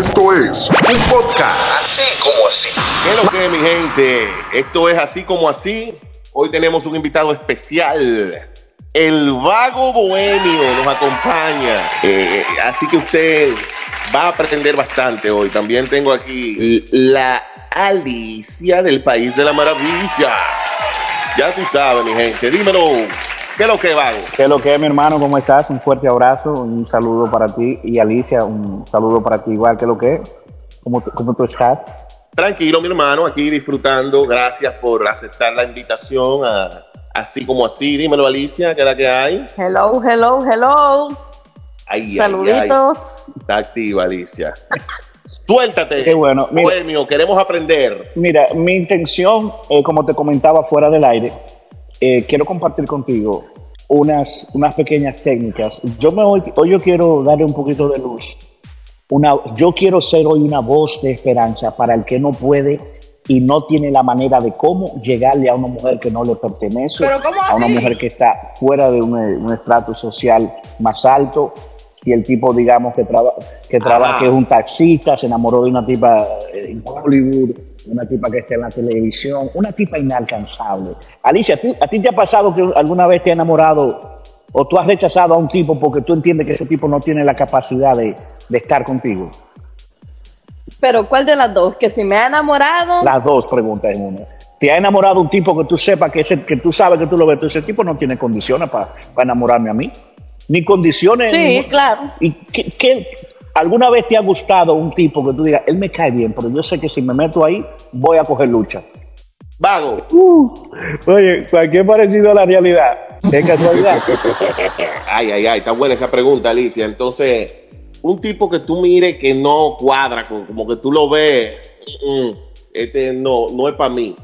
Esto es un podcast. Así como así. ¿Qué es lo que, mi gente? Esto es así como así. Hoy tenemos un invitado especial. El vago bohemio nos acompaña. Eh, así que usted va a aprender bastante hoy. También tengo aquí la Alicia del País de la Maravilla. Ya tú sabes, mi gente. Dímelo. ¿Qué es lo que, vago? ¿Qué es lo que, mi hermano? ¿Cómo estás? Un fuerte abrazo, un saludo para ti. Y Alicia, un saludo para ti igual. ¿Qué es lo que? ¿Cómo, cómo tú estás? Tranquilo, mi hermano, aquí disfrutando. Gracias por aceptar la invitación a Así como así. Dímelo, Alicia, ¿qué es la que hay? Hello, hello, hello. Ay, ay, ay. Saluditos. Está activa, Alicia. Suéltate. Qué bueno. Mira. Bohemio, queremos aprender. Mira, mi intención, eh, como te comentaba fuera del aire, eh, quiero compartir contigo unas, unas pequeñas técnicas. Yo me hoy, hoy yo quiero darle un poquito de luz. Una, yo quiero ser hoy una voz de esperanza para el que no puede y no tiene la manera de cómo llegarle a una mujer que no le pertenece, ¿Pero cómo a una mujer que está fuera de un, un estrato social más alto. Y el tipo, digamos, que, traba- que trabaja, Ajá. que es un taxista, se enamoró de una tipa eh, en Hollywood, una tipa que está en la televisión, una tipa inalcanzable. Alicia, ¿a ti, a ti te ha pasado que alguna vez te ha enamorado o tú has rechazado a un tipo porque tú entiendes que ese tipo no tiene la capacidad de, de estar contigo? Pero ¿cuál de las dos? Que si me ha enamorado. Las dos preguntas en una. ¿Te ha enamorado un tipo que tú sepas que, ese, que tú sabes que tú lo ves? Tú, ese tipo no tiene condiciones para enamorarme a mí. Ni condiciones. Sí, ni- claro. ¿Y qué, qué- alguna vez te ha gustado un tipo que tú digas, él me cae bien, pero yo sé que si me meto ahí, voy a coger lucha? Vago. Oye, cualquier parecido a la realidad. Es casualidad. Ay, ay, ay, está buena esa pregunta, Alicia. Entonces, un tipo que tú mires que no cuadra, como como que tú lo ves, mm, mm, este no, no es para mí.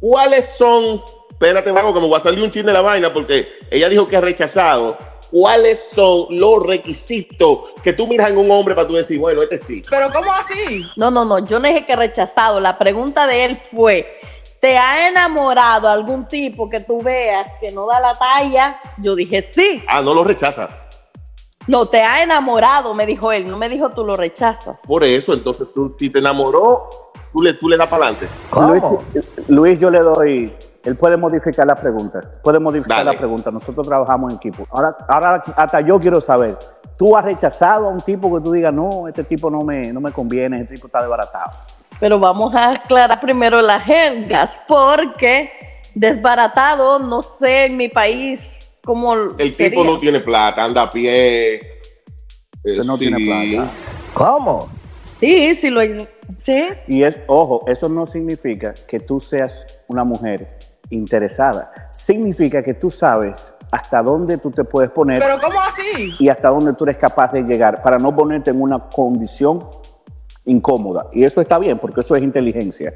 ¿Cuáles son? Espérate, Vago, que me voy a salir un chin de la vaina porque ella dijo que ha rechazado. ¿Cuáles son los requisitos que tú miras en un hombre para tú decir, bueno, este sí? Pero ¿cómo así? No, no, no. Yo no dije que rechazado. La pregunta de él fue: ¿te ha enamorado algún tipo que tú veas que no da la talla? Yo dije sí. Ah, no lo rechaza. No, te ha enamorado, me dijo él. No me dijo tú lo rechazas. Por eso, entonces tú, si te enamoró, tú le, tú le das para adelante. Luis, Luis, yo le doy. Él puede modificar la pregunta. Puede modificar Dale. la pregunta. Nosotros trabajamos en equipo. Ahora, ahora hasta yo quiero saber. ¿Tú has rechazado a un tipo que tú digas, no, este tipo no me, no me conviene, este tipo está desbaratado? Pero vamos a aclarar primero las jergas, porque desbaratado, no sé en mi país cómo. El sería. tipo no tiene plata, anda a pie. Eh, no tiene plata. ¿Cómo? Sí, sí lo. Sí. Y es, ojo, eso no significa que tú seas una mujer interesada. Significa que tú sabes hasta dónde tú te puedes poner Pero ¿cómo así? y hasta dónde tú eres capaz de llegar para no ponerte en una condición incómoda. Y eso está bien porque eso es inteligencia.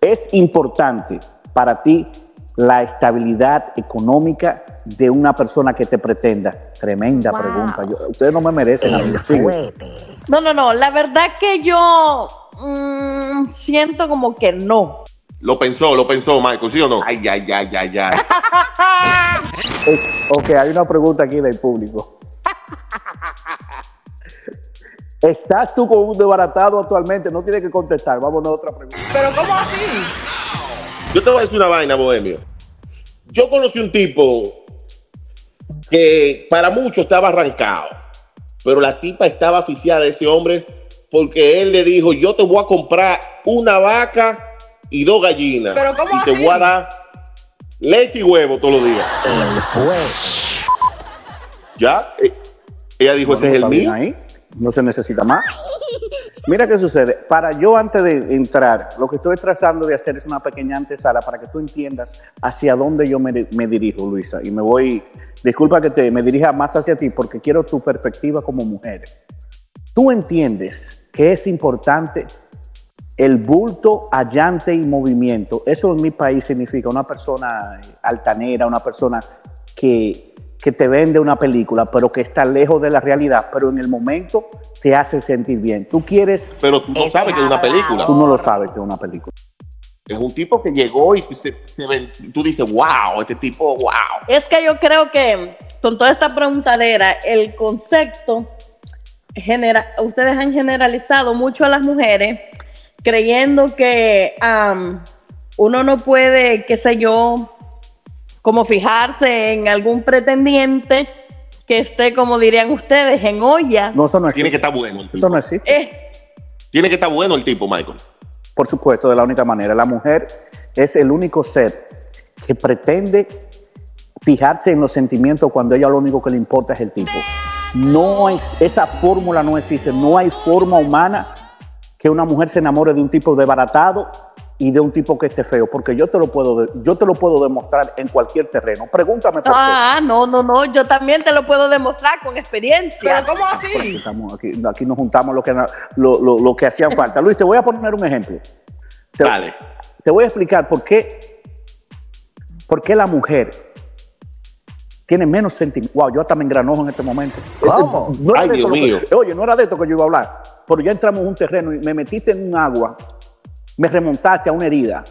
Es importante para ti la estabilidad económica de una persona que te pretenda. Tremenda Wow. pregunta. Yo- ustedes no me merecen. No, no, no. La verdad que yo mm, siento como que no. Lo pensó, lo pensó, Michael, ¿sí o no? Ay, ay, ay, ay, ay. Ok, hay una pregunta aquí del público. ¿Estás tú con un desbaratado actualmente? No tienes que contestar. Vámonos a otra pregunta. Pero ¿cómo así? Yo te voy a decir una vaina, Bohemio. Yo conocí un tipo que para muchos estaba arrancado, pero la tipa estaba aficiada de ese hombre porque él le dijo, yo te voy a comprar una vaca y dos gallinas. ¿Pero cómo y te voy a dar leche y huevo todos los días. El fuete. ¿Ya? Eh, Ella dijo, ese es el mío. ahí. No se necesita más. Mira qué sucede. Para yo antes de entrar, lo que estoy tratando de hacer es una pequeña antesala para que tú entiendas hacia dónde yo me, me dirijo, Luisa. Y me voy, disculpa que te, me dirija más hacia ti porque quiero tu perspectiva como mujer. Tú entiendes que es importante el bulto, allante y movimiento. Eso en mi país significa una persona altanera, una persona que, que te vende una película, pero que está lejos de la realidad, pero en el momento te hace sentir bien. Tú quieres, Pero tú no sabes que es una película. tú no lo sabes que es una película. Es un tipo que llegó y se- se ven- tú dices, wow, este tipo, wow. Es que yo creo que con toda esta preguntadera, el concepto genera- ustedes han generalizado mucho a las mujeres creyendo que uno no puede, qué sé yo, como fijarse en algún pretendiente que esté, como dirían ustedes, en olla. No, eso no Tiene que existe. estar bueno el Eso tipo. no existe. Eh, Tiene que estar bueno el tipo, Michael. Por supuesto, de la única manera. La mujer es el único ser que pretende fijarse en los sentimientos cuando a ella lo único que le importa es el tipo. No es, esa fórmula no existe. No hay forma humana que una mujer se enamore de un tipo desbaratado y de un tipo que esté feo, porque yo te lo puedo, yo te lo puedo demostrar en cualquier terreno. Pregúntame por qué. ah, no, no, no, yo también te lo puedo demostrar con experiencia. Pero ¿cómo así? estamos aquí, aquí nos juntamos lo que, lo, lo- lo que hacían falta. Luis, te voy a poner un ejemplo. Te- Dale. te voy a explicar por qué, por qué la mujer tiene menos sentimiento. Wow, yo hasta me engranojo en este momento. ¿Cómo? No era Ay, Dios que- mío. oye, no era de esto que yo iba a hablar. Pero ya entramos en un terreno y me metiste en un agua, me remontaste a una herida.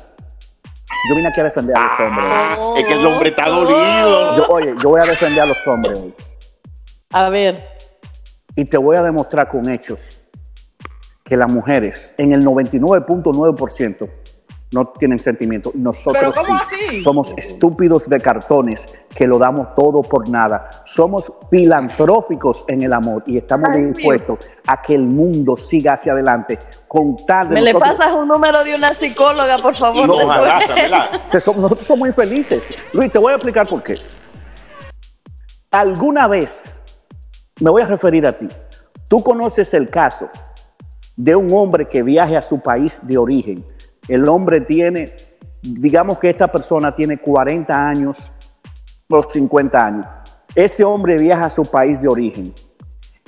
Yo vine aquí a defender a los hombres. Ah, es que el hombre está dolido. Yo, oye, yo voy a defender a los hombres hoy. A ver, Y te voy a demostrar con hechos que las mujeres, en el 99.9%, no tienen sentimiento. Nosotros ¿Pero cómo sí. así? somos estúpidos de cartones que lo damos todo por nada. Somos filantróficos en el amor y estamos Ay, mío. dispuestos a que el mundo siga hacia adelante con tal de me le pasas un número de una psicóloga, por favor. No, ojalá, ¿verdad? que somos- nosotros somos infelices. Luis, te voy a explicar por qué. Alguna vez, me voy a referir a ti, tú conoces el caso de un hombre que viaje a su país de origen. El hombre tiene, digamos que esta persona tiene 40 años o 50 años. Este hombre viaja a su país de origen.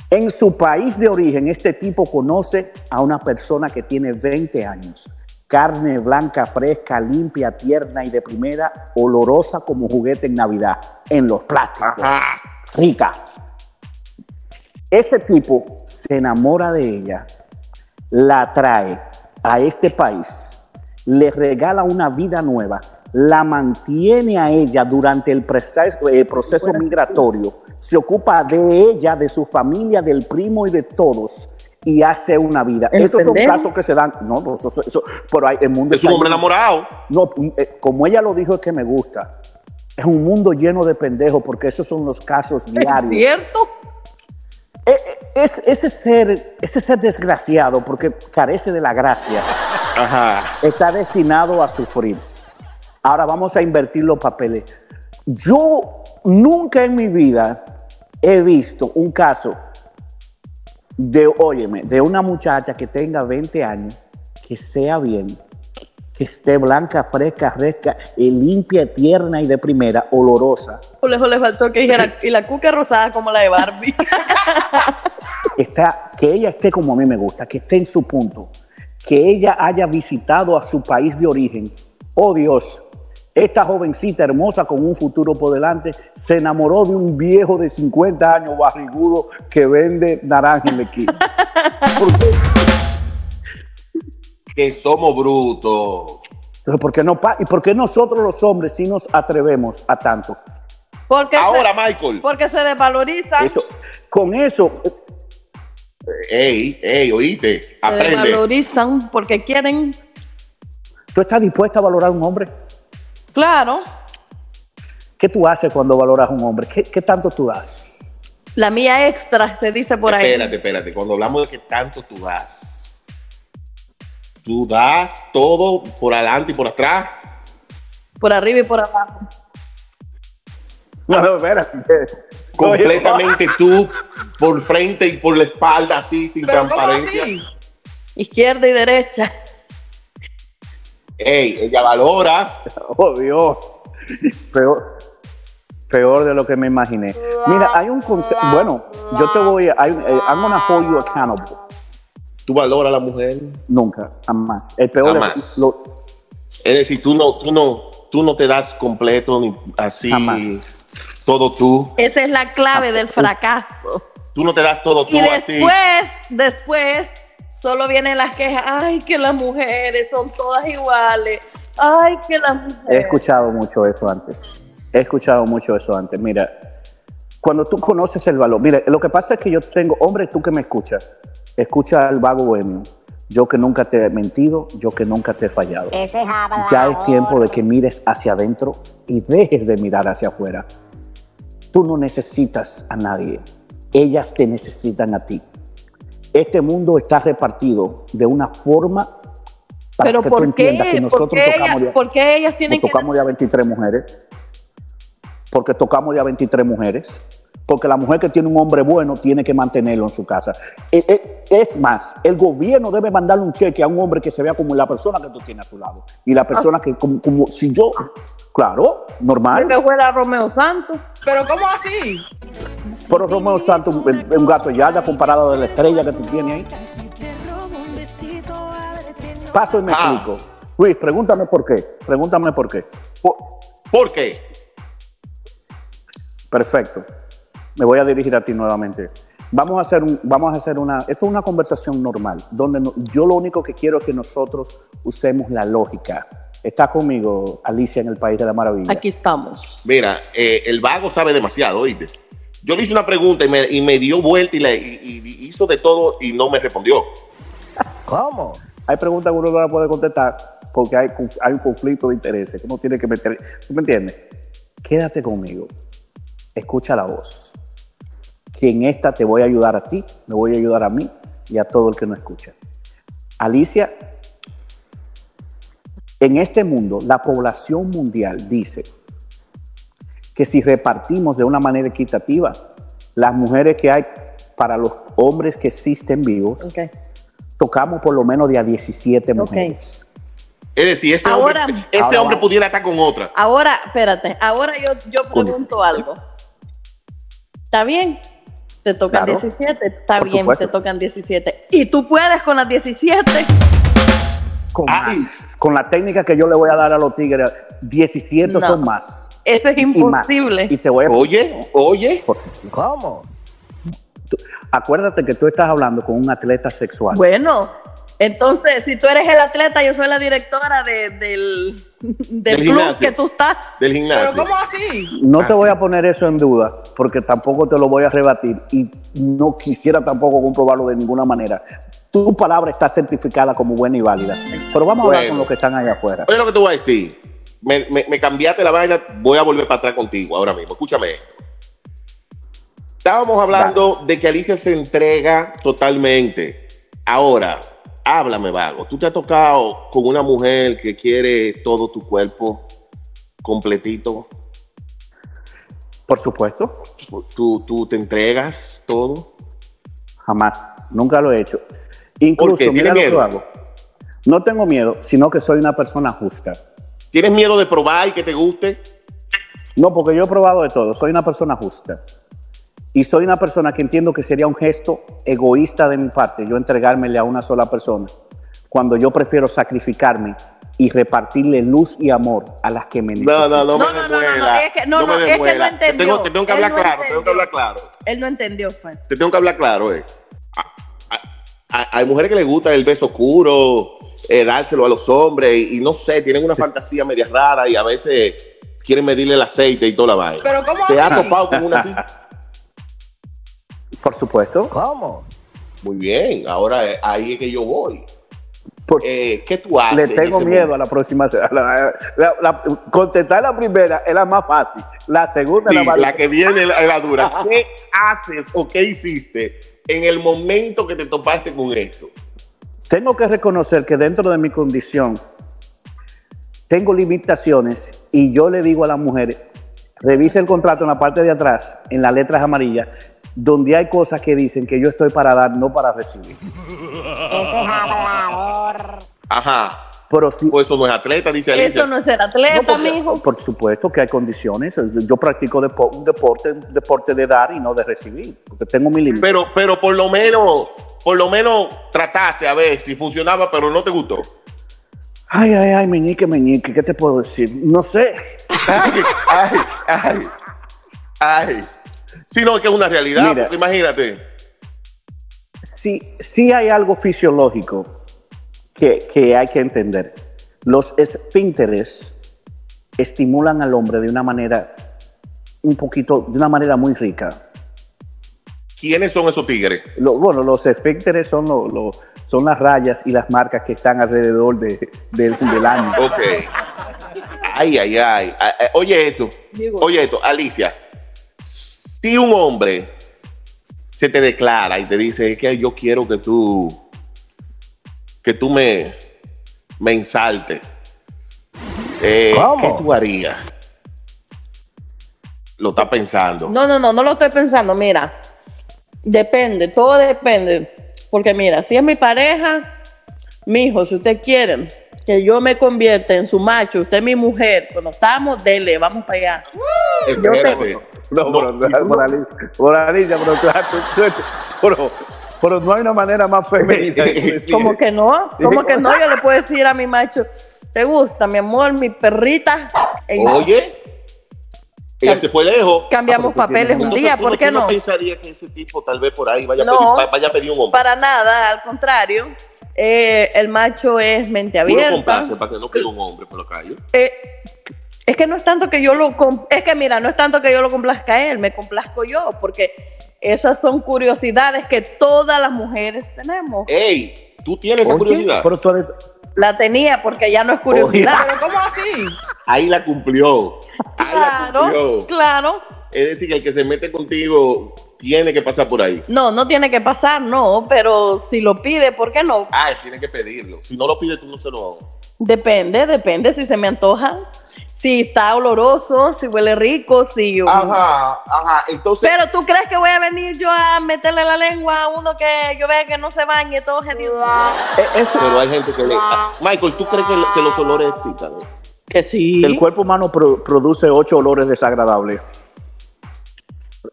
En su país de origen, este tipo conoce a una persona que tiene 20 años. Carne blanca, fresca, limpia, tierna y de primera, olorosa como juguete en Navidad, en los plásticos. Ajá. Rica. Este tipo se enamora de ella, la trae a este país, le regala una vida nueva, la mantiene a ella durante el proceso, el proceso migratorio, se ocupa de ella, de su familia, del primo y de todos y hace una vida. Esos son casos que se dan, no, no, eso, eso- pero hay, el mundo Es un hombre lleno- enamorado. no, eh, como ella lo dijo, es que me gusta. Es un mundo lleno de pendejos porque esos son los casos ¿Es diarios. cierto? Eh, eh, es- ese, ser, ese ser desgraciado, porque carece de la gracia, Ajá. está destinado a sufrir. Ahora vamos a invertir los papeles. Yo nunca en mi vida he visto un caso de, óyeme, de una muchacha que tenga 20 años, que sea bien, que esté blanca, fresca, fresca, y limpia, tierna y de primera, olorosa. Lejos le faltó que dijera, y la cuca rosada como la de Barbie. está, que ella esté como a mí me gusta, que esté en su punto, que ella haya visitado a su país de origen. Oh Dios, esta jovencita hermosa con un futuro por delante se enamoró de un viejo de 50 años barrigudo que vende naranja en la esquina. ¿Por qué? Que somos brutos. Entonces, ¿por qué no pa- ¿Y por qué nosotros los hombres sí nos atrevemos a tanto? Porque, Ahora, se, Michael. porque se desvalorizan. Eso, con eso, Ey, ey, oíste. se Aprende. desvalorizan porque quieren. ¿tú estás dispuesta a valorar a un hombre? Claro, ¿Qué tú haces cuando valoras a un hombre? ¿Qué, qué tanto tú das? la mía extra se dice por ahí. Espérate, espérate. Cuando hablamos de que tanto tú das, tú das todo por adelante y por atrás. Por arriba y por abajo. No, no, espérate. Completamente tú por frente y por la espalda, así, sin ¿Pero cómo transparencia. así? Izquierda y derecha. Ey, ella valora. Oh, Dios. Peor, peor de lo que me imaginé. Mira, hay un concepto. Bueno, yo te voy a. Hay, eh, I'm gonna hold you accountable. Tú valoras a la mujer. Nunca, jamás. El peor de- Jamás. lo- Es decir, tú no, tú no, tú no te das completo ni así. Jamás. Todo tú. Esa es la clave del fracaso. Tú no te das todo tú Y así. después, después, solo vienen las quejas. Ay, que las mujeres son todas iguales. Ay, que las he mujeres. escuchado mucho eso antes. He escuchado mucho eso antes. Mira, Cuando tú conoces el valor, mire, lo que pasa es que yo tengo, hombre, tú que me escuchas, escucha al vago bohemio. Yo que nunca te he mentido, yo que nunca te he fallado. Ese es Ya es tiempo de que mires hacia adentro y dejes de mirar hacia afuera. Tú no necesitas a nadie, ellas te necesitan a ti. Este mundo está repartido de una forma para Pero que tú ¿por qué? entiendas que ¿Por nosotros qué, tocamos, ellas, ya, por qué ellas tienen que tocamos ya 23 mujeres. Porque tocamos ya 23 mujeres. Porque la mujer que tiene un hombre bueno tiene que mantenerlo en su casa. Eh, eh, Es más, el gobierno debe mandarle un cheque a un hombre que se vea como la persona que tú tienes a tu lado. Y la persona que, como, como si yo, claro, normal. que fuera Romeo Santos? Pero ¿cómo así? Pero Romeo Santos es un gato yarda comparado de la estrella que tú tienes ahí. Paso y me Ah. explico. Luis, pregúntame por qué. Pregúntame por qué. ¿Por, por qué? Perfecto. Me voy a dirigir a ti nuevamente. Vamos a hacer, un, vamos a hacer una, esto es una conversación normal, donde no- yo lo único que quiero es que nosotros usemos la lógica. Está conmigo Alicia en el País de la Maravilla. Aquí estamos. Mira, eh, el vago sabe demasiado, ¿oíste? Yo le hice una pregunta y me, y me dio vuelta y, le, y- y hizo de todo y no me respondió. ¿Cómo? Hay preguntas que uno no la puede contestar porque hay, hay un conflicto de intereses que uno tiene que meter. ¿Tú me entiendes? Quédate conmigo. Escucha la voz. Que en esta te voy a ayudar a ti, me voy a ayudar a mí y a todo el que no escucha. Alicia, en este mundo, la población mundial dice que si repartimos de una manera equitativa las mujeres que hay para los hombres que existen vivos, tocamos por lo menos de a 17 mujeres. Es decir, ese, Ahora- hombre, ese Ahora hombre pudiera estar con otra. Ahora, espérate, ahora yo, yo pregunto algo. ¿Está bien? Te tocan Claro. 17, está Por bien, supuesto. te tocan 17. ¿Y tú puedes con las 17? Con, más. Con la técnica que yo le voy a dar a los tigres, 17 No. son más. Eso es imposible. Y te voy a... Oye, oye. Por- ¿Cómo? acuérdate que tú estás hablando con un atleta sexual. Bueno, entonces, si tú eres el atleta, yo soy la directora de- del, del, Del club gimnasio. que tú estás. Del Pero gimnasio. ¿cómo así? No te voy a poner eso en duda, porque tampoco te lo voy a rebatir y no quisiera tampoco comprobarlo de ninguna manera. Tu palabra está certificada como buena y válida. Pero vamos a hablar con los que están allá afuera. Oye lo que te voy a decir. Me, me- me cambiaste la vaina, voy a volver para atrás contigo ahora mismo. Escúchame esto. Estábamos hablando de que Alicia se entrega totalmente. Ahora, háblame, vago. ¿Tú te has tocado con una mujer que quiere todo tu cuerpo completito? Por supuesto, ¿Tú, tú te entregas todo? jamás. Nunca lo he hecho. Incluso, qué? mira ¿Tienes lo que miedo? hago. No tengo miedo, sino que soy una persona justa. ¿Tienes miedo de probar y que te guste? No, porque yo he probado de todo. Soy una persona justa. Y soy una persona que entiendo que sería un gesto egoísta de mi parte yo entregármele a una sola persona, cuando yo prefiero sacrificarme y repartirle luz y amor a las que me No, necesitan. no, no, No, me no, no, no, no, desmuela. es que- no, me no, es que no desmuela. entendió. Te tengo, te tengo que Él hablar no claro, te tengo que entendió. hablar claro. Él no entendió, fue. Te tengo que hablar claro, eh. A- a- a- Hay mujeres que les gusta el beso oscuro, eh, dárselo a los hombres, y, y no sé, tienen una fantasía media rara y a veces quieren medirle el aceite y toda la vaina. Pero ¿cómo ¿Te has así? topado con una así? Por supuesto. ¿Cómo? Muy bien, ahora eh, ahí es que yo voy. Por- Eh, ¿Qué tú haces? le en tengo miedo momento? a la próxima. a la- la- la- contestar la primera es la más fácil. La segunda Sí, es la más la que viene la, la dura. ¿Qué haces o qué hiciste en el momento que te topaste con esto? Tengo que reconocer que dentro de mi condición tengo limitaciones y yo le digo a la mujer, revise el contrato en la parte de atrás, en las letras amarillas, donde hay cosas que dicen que yo estoy para dar, no para recibir. Ese es hablador. Ajá. Pero sí, Pues eso no es atleta, dice Alicia. Eso no es ser atleta, porque- mijo. por supuesto que hay condiciones. Yo practico depo- un deporte, un deporte de dar y no de recibir, porque tengo mi límite. Pero, pero por lo menos, por lo menos trataste a ver si funcionaba, pero no te gustó. Ay, ay, ay, meñique, meñique, ¿qué te puedo decir? No sé. Ay, ay, ay, ay. Sí, no, es que es una realidad, Mira. porque imagínate. Sí, sí hay algo fisiológico que, que hay que entender. Los esfínteres estimulan al hombre de una manera un poquito, de una manera muy rica. ¿Quiénes son esos tigres? Lo- bueno, los esfínteres son, lo- lo- son las rayas y las marcas que están alrededor de, del- del año. Ok. Ay, ay, ay. Oye esto. Oye esto, Alicia. Si un hombre se te declara y te dice "Es que yo quiero que tú que tú me me ensaltes, eh. ¿qué tú harías? Lo está pensando. No, no, no, no lo estoy pensando. Mira, depende, todo depende. Porque mira, si es mi pareja, mi hijo, si usted quiere que yo me convierta en su macho, usted es mi mujer, cuando estamos, dele, vamos para allá. Espérate. No, pero, por Alicia, por Alicia, pero, tú- tú- tú- pero- pero no hay una manera más femenina. Como que no, como que no, yo le puedo decir a mi macho, ¿te gusta, mi amor, mi perrita? En- Oye, ella se fue lejos. Cambiamos Ah, papeles un día, ¿tú ¿por qué tú no? pensaría que ese tipo tal vez por ahí vaya, No. a, pedir, va- vaya a pedir un hombre? Para nada, al contrario, eh, el macho es mente abierta. complace para que no quede un hombre por la calle. Eh, es que no es tanto que yo lo es que mira, no es tanto que yo lo complazca a él, me complazco yo, porque esas son curiosidades que todas las mujeres tenemos. Ey, tú tienes esa curiosidad. pero tú eres- La tenía porque ya no es curiosidad. Pero ¿cómo así? Ahí la cumplió. Ahí la Claro, cumplió. claro. Es decir, que el que se mete contigo tiene que pasar por ahí. No, no tiene que pasar, no, pero si lo pide, ¿por qué no? Ah, tiene que pedirlo. Si no lo pide, tú no se lo. Depende, depende si se me antoja, si está oloroso, si huele rico, si... Ajá, ajá. Entonces, Pero tú crees que voy a venir yo a meterle la lengua a uno que yo vea que no se bañe todo genial. eh, eso- pero hay gente que le. Ah, Michael, ¿tú crees que, lo- que los olores excitan? Que sí. el cuerpo humano pro- produce ocho olores desagradables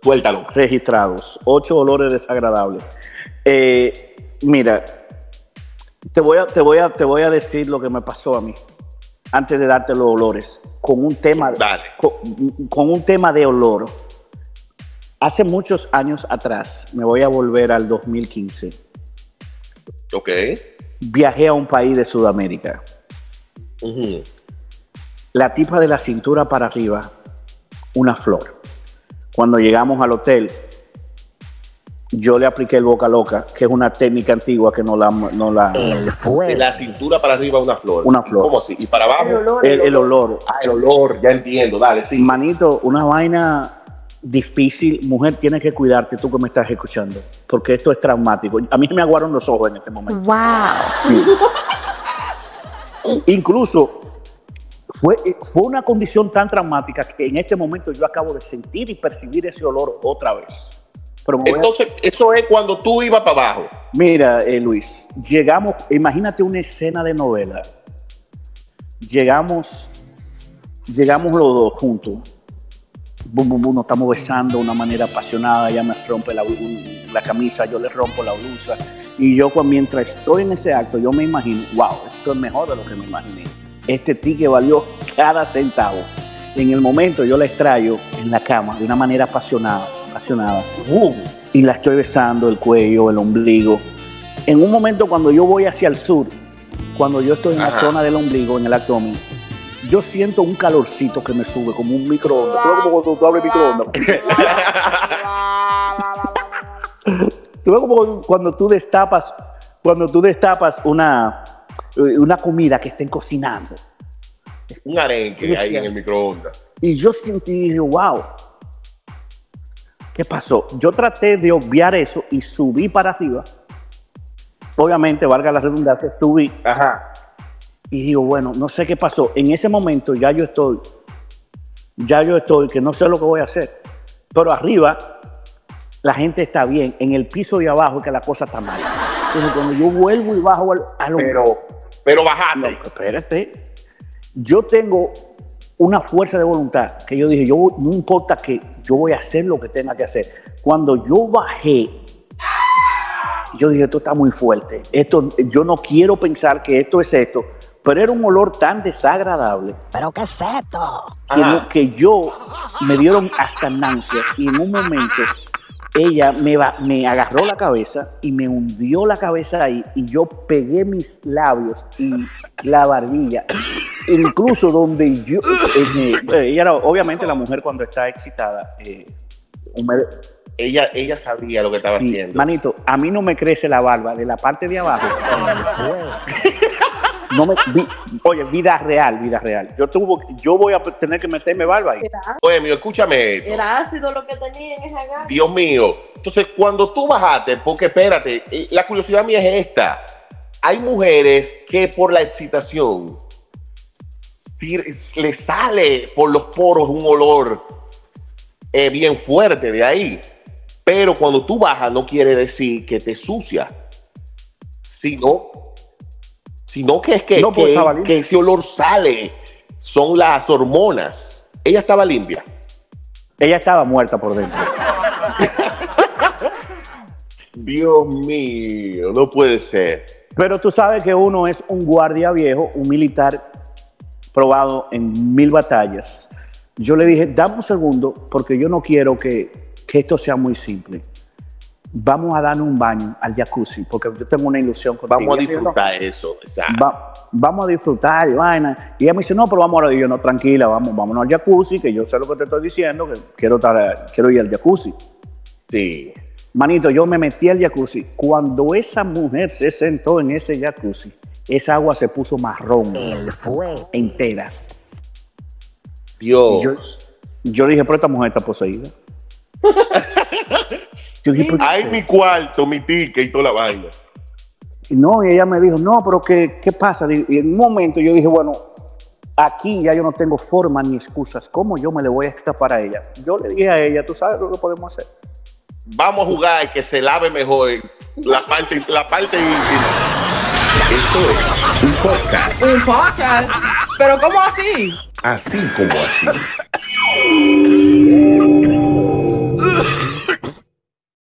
Suéltalo. registrados. Ocho olores desagradables. Eh, mira, te voy, a, te, voy a, te voy a decir lo que me pasó a mí antes de darte los olores. Con un tema, con, con un tema de olor. Hace muchos años atrás, me voy a volver al 2015, Ok. viajé a un país de Sudamérica. La tipa de la cintura para arriba, una flor. Cuando llegamos al hotel, yo le apliqué el boca loca, que es una técnica antigua que no la... No la El De la cintura para arriba una flor. Una flor. ¿Cómo así? ¿Y para abajo? el, el olor. Ah, el olor, ya entiendo. Dale, sí. Manito, una vaina difícil. Mujer, tienes que cuidarte tú que me estás escuchando, porque esto es traumático. A mí se me aguaron los ojos en este momento. Wow. Incluso fue, fue una condición tan traumática que en este momento yo acabo de sentir y percibir ese olor otra vez. Entonces, eso es cuando tú ibas para abajo. Mira, eh, Luis, llegamos, imagínate una escena de novela. Llegamos, llegamos los dos juntos. Bum, bum, bum, nos estamos besando de una manera apasionada. Ella me rompe la, camisa, yo le rompo la blusa. Y yo, mientras estoy en ese acto, yo me imagino, wow, esto es mejor de lo que me imaginé. Este ticket valió cada centavo. En el momento yo la extrayo en la cama de una manera apasionada, apasionada. Y la estoy besando el cuello, el ombligo. En un momento cuando yo voy hacia el sur, cuando yo estoy en la zona del ombligo, en el abdomen, yo siento un calorcito que me sube como un microondas. ¿Tú ves como cuando tú abres microondas? ¿Tú ves como cuando tú destapas, cuando tú destapas una, una comida que estén cocinando? Un arenque ahí en el microondas. Y yo sentí, wow. ¿Qué pasó? Yo traté de obviar eso y subí para arriba. Obviamente, valga la redundancia, subí Ajá. y digo, bueno, no sé qué pasó. En ese momento ya yo estoy, ya yo estoy, que no sé lo que voy a hacer. Pero arriba, la gente está bien. En el piso de abajo es que la cosa está mal. Entonces, cuando yo vuelvo y bajo al, al Pero, pero no, bajate. espérate. Yo tengo una fuerza de voluntad que yo dije, yo no importa que yo voy a hacer lo que tenga que hacer. Cuando yo bajé, yo dije, esto está muy fuerte. Esto, yo no quiero pensar que esto es esto, pero era un olor tan desagradable ¿Pero qué es esto? que, no- que yo me dieron hasta náuseas y en un momento ella me, va- me agarró la cabeza y me hundió la cabeza ahí y yo pegué mis labios y la barbilla incluso donde yo, eh, eh, ella era, obviamente la mujer cuando está excitada, eh, Ella, ella sabía lo que estaba haciendo. manito, a mí no me crece la barba de la parte de abajo. No me, vi- oye, vida real, vida real. Yo tuvo, yo voy a tener que meterme barba ahí. Bohemio, escúchame esto. Era ácido lo que tenía en esa gana. Dios mío. Entonces, cuando tú bajaste, porque espérate, eh, la curiosidad mía es esta. Hay mujeres que por la excitación le sale por los poros un olor eh, bien fuerte de ahí. Pero cuando tú bajas no quiere decir que te sucia. Sino, sino que es que, No, pues, que- que ese olor sale. Son las hormonas. Ella estaba limpia. Ella estaba muerta por dentro. Dios mío, no puede ser. Pero tú sabes que uno es un guardia viejo, un militar probado en mil batallas. Yo le dije, dame un segundo, porque yo no quiero que, que esto sea muy simple. Vamos a darle un baño al jacuzzi, porque yo tengo una ilusión contigo. Vamos a yo, disfrutar eso. exacto. Va- vamos a disfrutar y vaina. Y ella me dice, no, pero vamos ahora. Y yo, no, tranquila, vamos, vámonos al jacuzzi, que yo sé lo que te estoy diciendo, que quiero, estar, quiero ir al jacuzzi. Sí. Manito, yo me metí al jacuzzi. Cuando esa mujer se sentó en ese jacuzzi, esa agua se puso marrón El fuego. entera. Dios. Yo, yo dije, pero esta mujer está poseída. Yo dije, "Pero- Ay, mi cuarto, mi ticket y toda la vaina. no, y ella me dijo, no, pero ¿qué, qué pasa? Y en un momento yo dije, bueno, aquí ya yo no tengo forma ni excusas. ¿Cómo yo me le voy a escapar a ella? Yo le dije a ella, ¿tú sabes lo que podemos hacer? Vamos a jugar y que se lave mejor la parte, la parte íntima. Esto es un podcast Un podcast. Pero ¿cómo así? así como así.